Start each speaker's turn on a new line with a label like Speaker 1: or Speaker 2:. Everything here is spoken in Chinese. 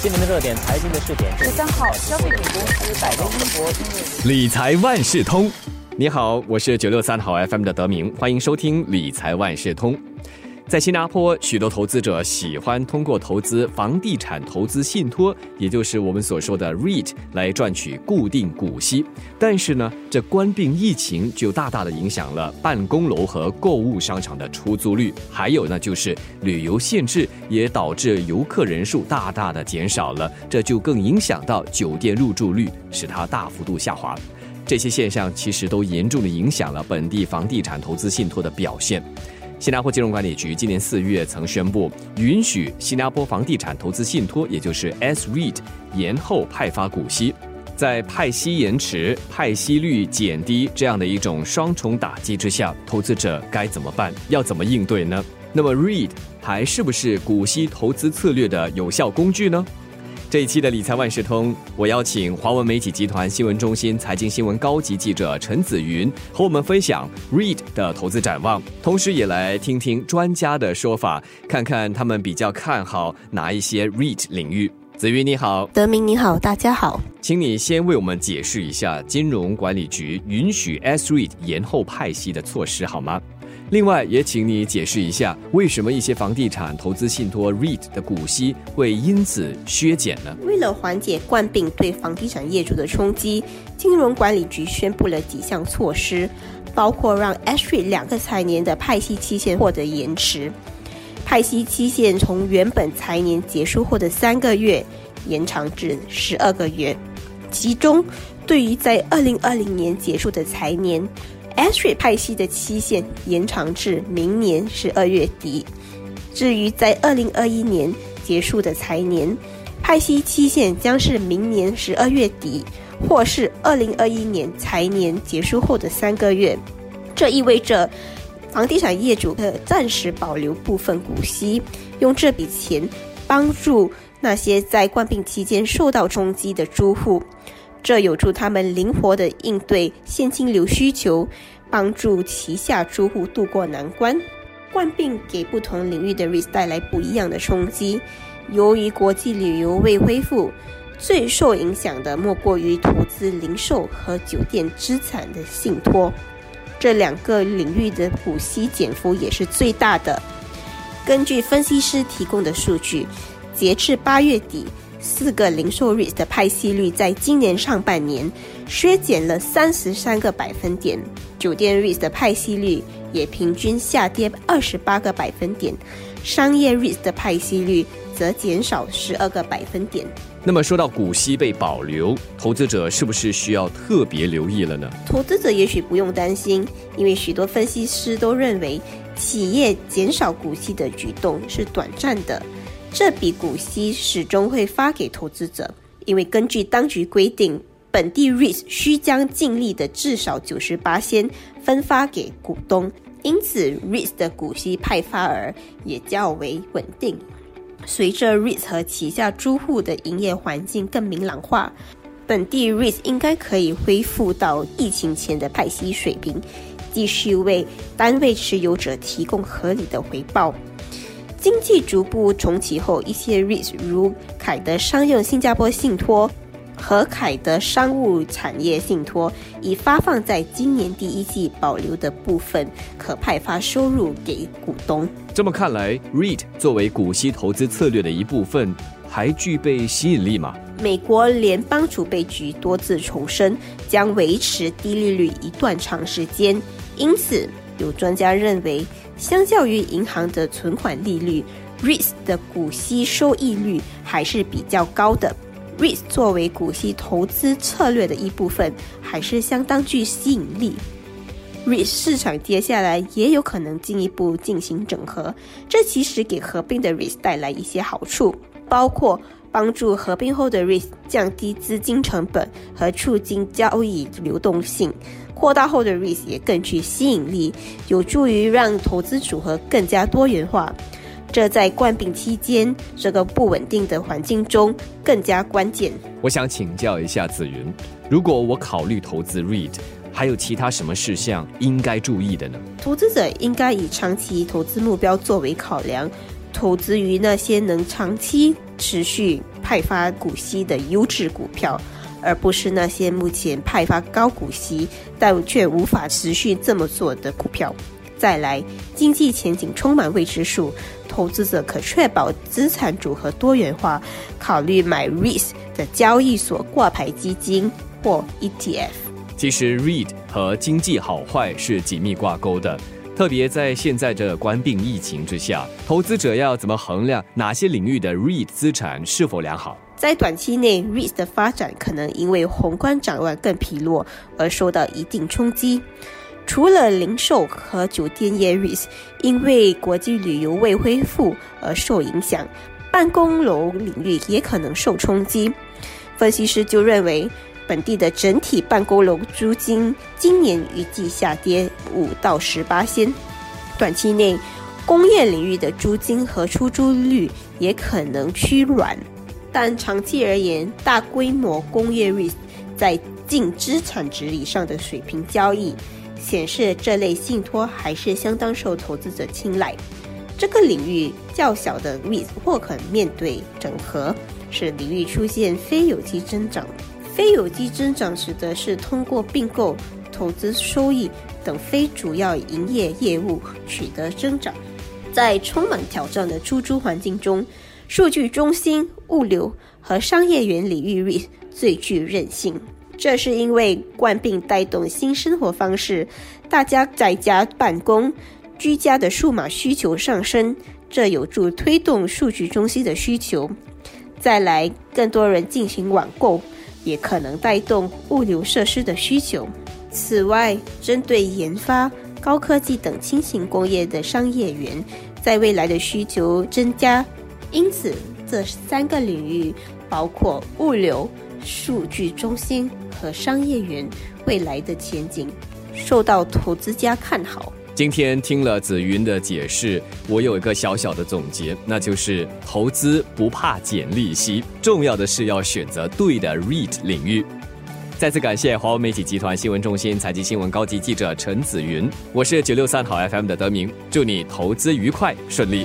Speaker 1: 新闻的热点，财经的试点。十三号，消费品公司百威英博
Speaker 2: 理财万事通。你好，我是九六三号 FM 的德明，欢迎收听理财万事通。在新加坡，许多投资者喜欢通过投资房地产投资信托，也就是我们所说的 REIT，来赚取固定股息。但是呢，这关闭疫情就大大的影响了办公楼和购物商场的出租率，还有呢，就是旅游限制也导致游客人数大大的减少了，这就更影响到酒店入住率，使它大幅度下滑。这些现象其实都严重的影响了本地房地产投资信托的表现。新加坡金融管理局今年四月曾宣布，允许新加坡房地产投资信托，也就是 S REIT 延后派发股息。在派息延迟、派息率减低这样的一种双重打击之下，投资者该怎么办？要怎么应对呢？那么 REIT 还是不是股息投资策略的有效工具呢？这一期的理财万事通，我邀请华文媒体集团新闻中心财经新闻高级记者陈子云和我们分享 REIT 的投资展望，同时也来听听专家的说法，看看他们比较看好哪一些 REIT 领域。子云你好，
Speaker 3: 德明你好，大家好，
Speaker 2: 请你先为我们解释一下金融管理局允许 S REIT 延后派息的措施好吗？另外，也请你解释一下，为什么一些房地产投资信托 REIT 的股息会因此削减呢？
Speaker 3: 为了缓解冠病对房地产业主的冲击，金融管理局宣布了几项措施，包括让 S REIT 两个财年的派息期限获得延迟，派息期限从原本财年结束后的三个月延长至十二个月，其中对于在二零二零年结束的财年。S 瑞派息的期限延长至明年十二月底。至于在二零二一年结束的财年，派息期限将是明年十二月底，或是二零二一年财年结束后的三个月。这意味着，房地产业主可暂时保留部分股息，用这笔钱帮助那些在冠病期间受到冲击的租户。这有助他们灵活地应对现金流需求，帮助旗下租户渡过难关。冠病给不同领域的 REIT 带来不一样的冲击。由于国际旅游未恢复，最受影响的莫过于投资零售和酒店资产的信托。这两个领域的股息减幅也是最大的。根据分析师提供的数据，截至八月底。四个零售 REIT 的派息率在今年上半年削减了三十三个百分点，酒店 REIT 的派息率也平均下跌二十八个百分点，商业 REIT 的派息率则减少十二个百分点。
Speaker 2: 那么说到股息被保留，投资者是不是需要特别留意了呢？
Speaker 3: 投资者也许不用担心，因为许多分析师都认为企业减少股息的举动是短暂的。这笔股息始终会发给投资者，因为根据当局规定，本地 REIT 需将净利的至少九十八先分发给股东，因此 REIT 的股息派发额也较为稳定。随着 REIT 和旗下租户的营业环境更明朗化，本地 REIT 应该可以恢复到疫情前的派息水平，继续为单位持有者提供合理的回报。经济逐步重启后，一些 REIT 如凯德商用新加坡信托和凯德商务产业信托，已发放在今年第一季保留的部分可派发收入给股东。
Speaker 2: 这么看来，REIT 作为股息投资策略的一部分，还具备吸引力吗？
Speaker 3: 美国联邦储备局多次重申将维持低利率一段长时间，因此有专家认为。相较于银行的存款利率，REITs 的股息收益率还是比较高的。REITs 作为股息投资策略的一部分，还是相当具吸引力。REITs 市场接下来也有可能进一步进行整合，这其实给合并的 REITs 带来一些好处，包括帮助合并后的 REIT 降低资金成本和促进交易流动性。扩大后的 REIT 也更具吸引力，有助于让投资组合更加多元化。这在冠病期间这个不稳定的环境中更加关键。
Speaker 2: 我想请教一下子云，如果我考虑投资 REIT，还有其他什么事项应该注意的呢？
Speaker 3: 投资者应该以长期投资目标作为考量，投资于那些能长期持续。派发股息的优质股票，而不是那些目前派发高股息但却无法持续这么做的股票。再来，经济前景充满未知数，投资者可确保资产组合多元化，考虑买 REIT 的交易所挂牌基金或 ETF。
Speaker 2: 其实 REIT 和经济好坏是紧密挂钩的，特别在现在这关病疫情之下，投资者要怎么衡量哪些领域的 REIT 资产是否良好？
Speaker 3: 在短期内，REIT 的发展可能因为宏观展望更疲弱而受到一定冲击。除了零售和酒店业 REIT 因为国际旅游未恢复而受影响，办公楼领域也可能受冲击。分析师就认为，本地的整体办公楼租金今年预计下跌五到十八仙。短期内，工业领域的租金和出租率也可能趋软，但长期而言，大规模工业 REIT 在净资产值以上的水平交易。显示这类信托还是相当受投资者青睐。这个领域较小的 REIT 或可面对整合，使领域出现非有机增长。非有机增长指的是通过并购、投资收益等非主要营业业务取得增长。在充满挑战的出租环境中，数据中心、物流和商业园领域最具韧性。这是因为冠病带动新生活方式，大家在家办公，居家的数码需求上升，这有助推动数据中心的需求。再来，更多人进行网购，也可能带动物流设施的需求。此外，针对研发、高科技等轻型工业的商业园，在未来的需求增加，因此这三个领域包括物流。数据中心和商业园未来的前景受到投资家看好。
Speaker 2: 今天听了紫云的解释，我有一个小小的总结，那就是投资不怕减利息，重要的是要选择对的 REIT 领域。再次感谢华为媒体集团新闻中心财经新闻高级记者陈紫云，我是九六三好 FM 的德明，祝你投资愉快顺利。